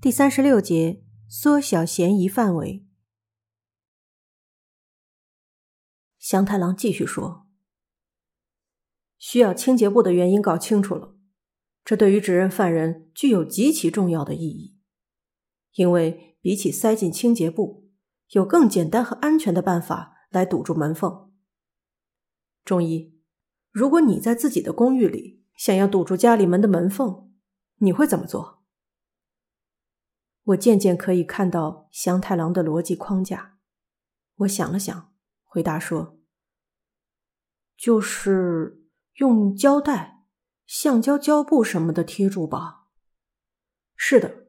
第三十六节，缩小嫌疑范围。祥太郎继续说：“需要清洁部的原因搞清楚了，这对于指认犯人具有极其重要的意义，因为比起塞进清洁部，有更简单和安全的办法来堵住门缝。中医，如果你在自己的公寓里想要堵住家里门的门缝，你会怎么做？”我渐渐可以看到祥太郎的逻辑框架。我想了想，回答说：“就是用胶带、橡胶胶布什么的贴住吧。”是的，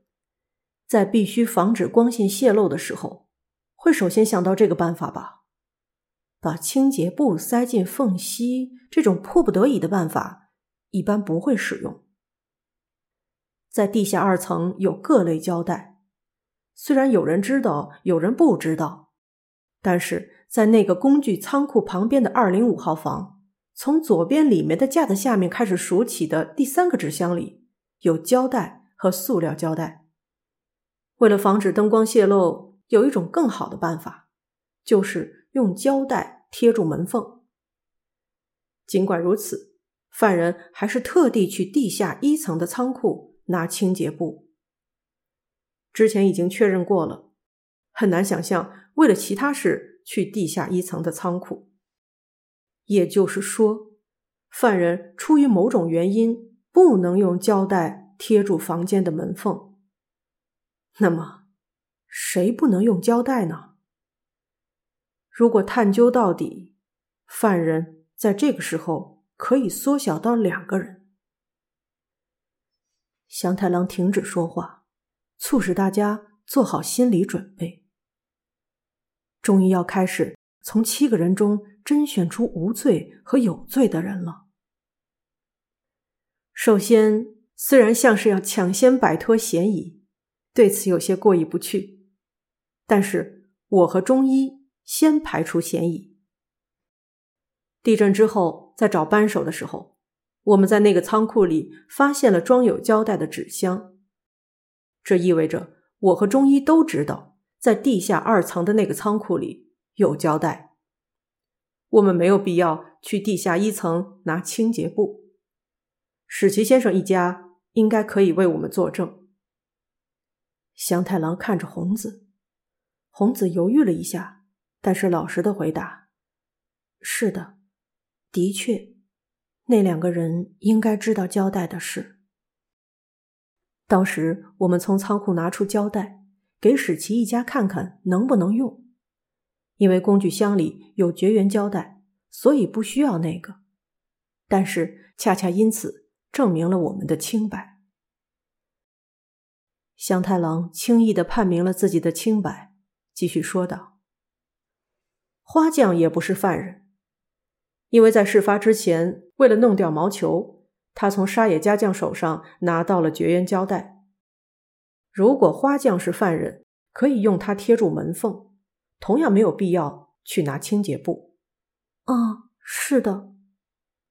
在必须防止光线泄漏的时候，会首先想到这个办法吧。把清洁布塞进缝隙，这种迫不得已的办法一般不会使用。在地下二层有各类胶带，虽然有人知道，有人不知道，但是在那个工具仓库旁边的二零五号房，从左边里面的架子下面开始数起的第三个纸箱里有胶带和塑料胶带。为了防止灯光泄漏，有一种更好的办法，就是用胶带贴住门缝。尽管如此，犯人还是特地去地下一层的仓库。拿清洁布，之前已经确认过了，很难想象为了其他事去地下一层的仓库。也就是说，犯人出于某种原因不能用胶带贴住房间的门缝。那么，谁不能用胶带呢？如果探究到底，犯人在这个时候可以缩小到两个人。祥太郎停止说话，促使大家做好心理准备。终于要开始从七个人中甄选出无罪和有罪的人了。首先，虽然像是要抢先摆脱嫌疑，对此有些过意不去，但是我和中医先排除嫌疑。地震之后，在找扳手的时候。我们在那个仓库里发现了装有胶带的纸箱，这意味着我和中医都知道，在地下二层的那个仓库里有胶带。我们没有必要去地下一层拿清洁布。史奇先生一家应该可以为我们作证。祥太郎看着红子，红子犹豫了一下，但是老实的回答：“是的，的确。”那两个人应该知道胶带的事。当时我们从仓库拿出胶带，给史奇一家看看能不能用。因为工具箱里有绝缘胶带，所以不需要那个。但是恰恰因此证明了我们的清白。香太郎轻易的判明了自己的清白，继续说道：“花匠也不是犯人。”因为在事发之前，为了弄掉毛球，他从沙野家将手上拿到了绝缘胶带。如果花匠是犯人，可以用它贴住门缝，同样没有必要去拿清洁布。啊，是的。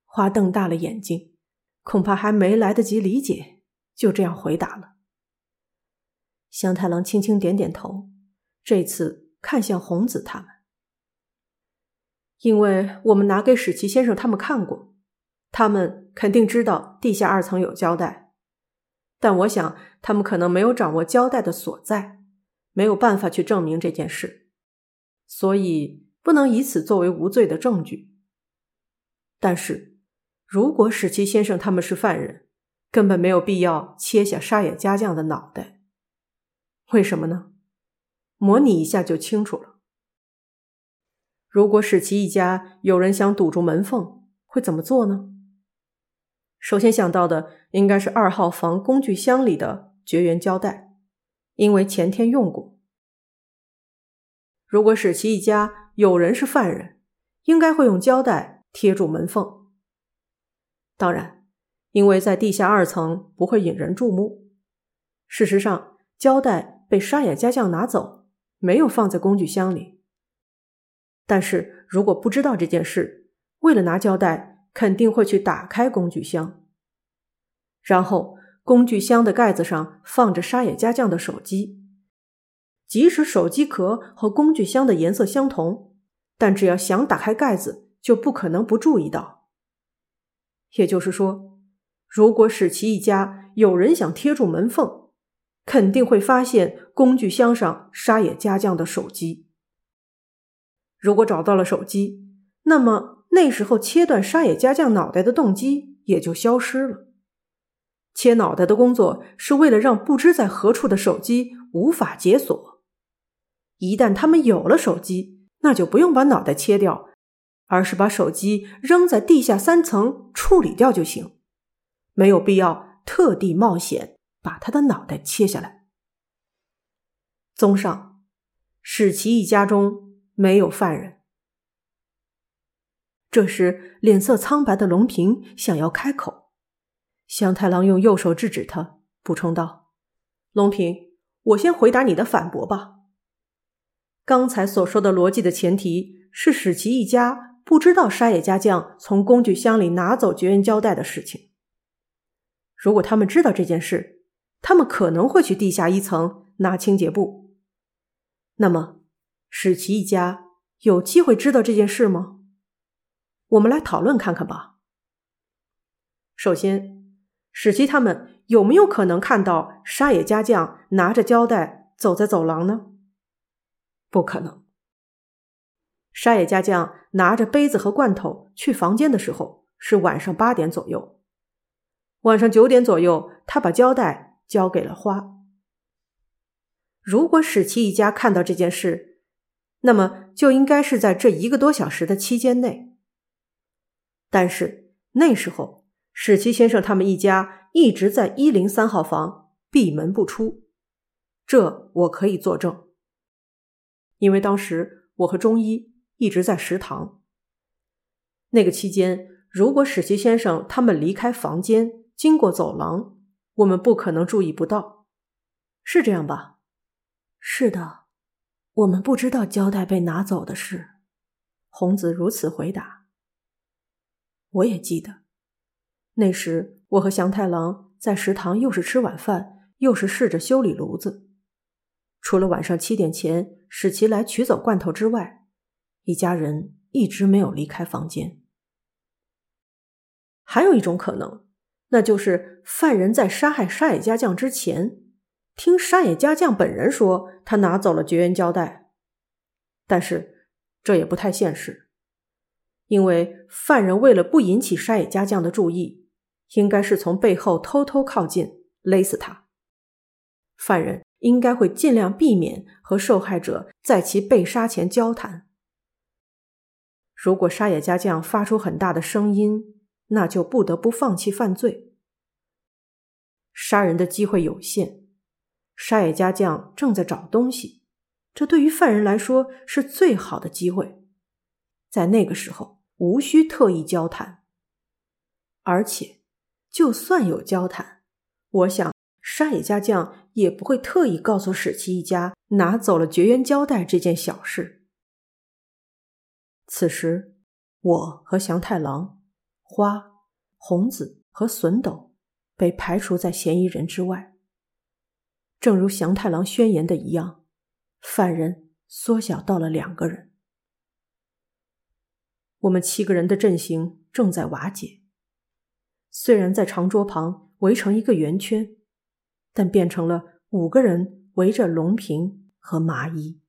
花瞪大了眼睛，恐怕还没来得及理解，就这样回答了。香太郎轻轻点点头，这次看向红子他们。因为我们拿给史奇先生他们看过，他们肯定知道地下二层有胶带，但我想他们可能没有掌握胶带的所在，没有办法去证明这件事，所以不能以此作为无罪的证据。但是，如果史奇先生他们是犯人，根本没有必要切下沙野家将的脑袋。为什么呢？模拟一下就清楚了。如果史奇一家有人想堵住门缝，会怎么做呢？首先想到的应该是二号房工具箱里的绝缘胶带，因为前天用过。如果史奇一家有人是犯人，应该会用胶带贴住门缝。当然，因为在地下二层不会引人注目。事实上，胶带被沙野家将拿走，没有放在工具箱里。但是如果不知道这件事，为了拿胶带，肯定会去打开工具箱，然后工具箱的盖子上放着沙野家将的手机，即使手机壳和工具箱的颜色相同，但只要想打开盖子，就不可能不注意到。也就是说，如果史奇一家有人想贴住门缝，肯定会发现工具箱上沙野家将的手机。如果找到了手机，那么那时候切断沙野家将脑袋的动机也就消失了。切脑袋的工作是为了让不知在何处的手机无法解锁。一旦他们有了手机，那就不用把脑袋切掉，而是把手机扔在地下三层处理掉就行，没有必要特地冒险把他的脑袋切下来。综上，史奇一家中没有犯人。这时，脸色苍白的龙平想要开口。香太郎用右手制止他，补充道：“龙平，我先回答你的反驳吧。刚才所说的逻辑的前提是史奇一家不知道沙野家将从工具箱里拿走绝缘胶带的事情。如果他们知道这件事，他们可能会去地下一层拿清洁布。那么，史奇一家有机会知道这件事吗？我们来讨论看看吧。首先。”史奇他们有没有可能看到沙野家将拿着胶带走在走廊呢？不可能。沙野家将拿着杯子和罐头去房间的时候是晚上八点左右，晚上九点左右，他把胶带交给了花。如果史奇一家看到这件事，那么就应该是在这一个多小时的期间内。但是那时候。史奇先生他们一家一直在一零三号房闭门不出，这我可以作证。因为当时我和中医一直在食堂。那个期间，如果史奇先生他们离开房间，经过走廊，我们不可能注意不到，是这样吧？是的，我们不知道胶带被拿走的事。红子如此回答。我也记得。那时，我和祥太郎在食堂，又是吃晚饭，又是试着修理炉子。除了晚上七点前史奇来取走罐头之外，一家人一直没有离开房间。还有一种可能，那就是犯人在杀害沙野家将之前，听沙野家将本人说他拿走了绝缘胶带，但是这也不太现实，因为犯人为了不引起沙野家将的注意。应该是从背后偷偷靠近，勒死他。犯人应该会尽量避免和受害者在其被杀前交谈。如果沙野家将发出很大的声音，那就不得不放弃犯罪。杀人的机会有限，沙野家将正在找东西，这对于犯人来说是最好的机会。在那个时候，无需特意交谈，而且。就算有交谈，我想沙野家将也不会特意告诉史奇一家拿走了绝缘胶带这件小事。此时，我和祥太郎、花、红子和笋斗被排除在嫌疑人之外。正如祥太郎宣言的一样，犯人缩小到了两个人。我们七个人的阵型正在瓦解。虽然在长桌旁围成一个圆圈，但变成了五个人围着龙平和麻衣。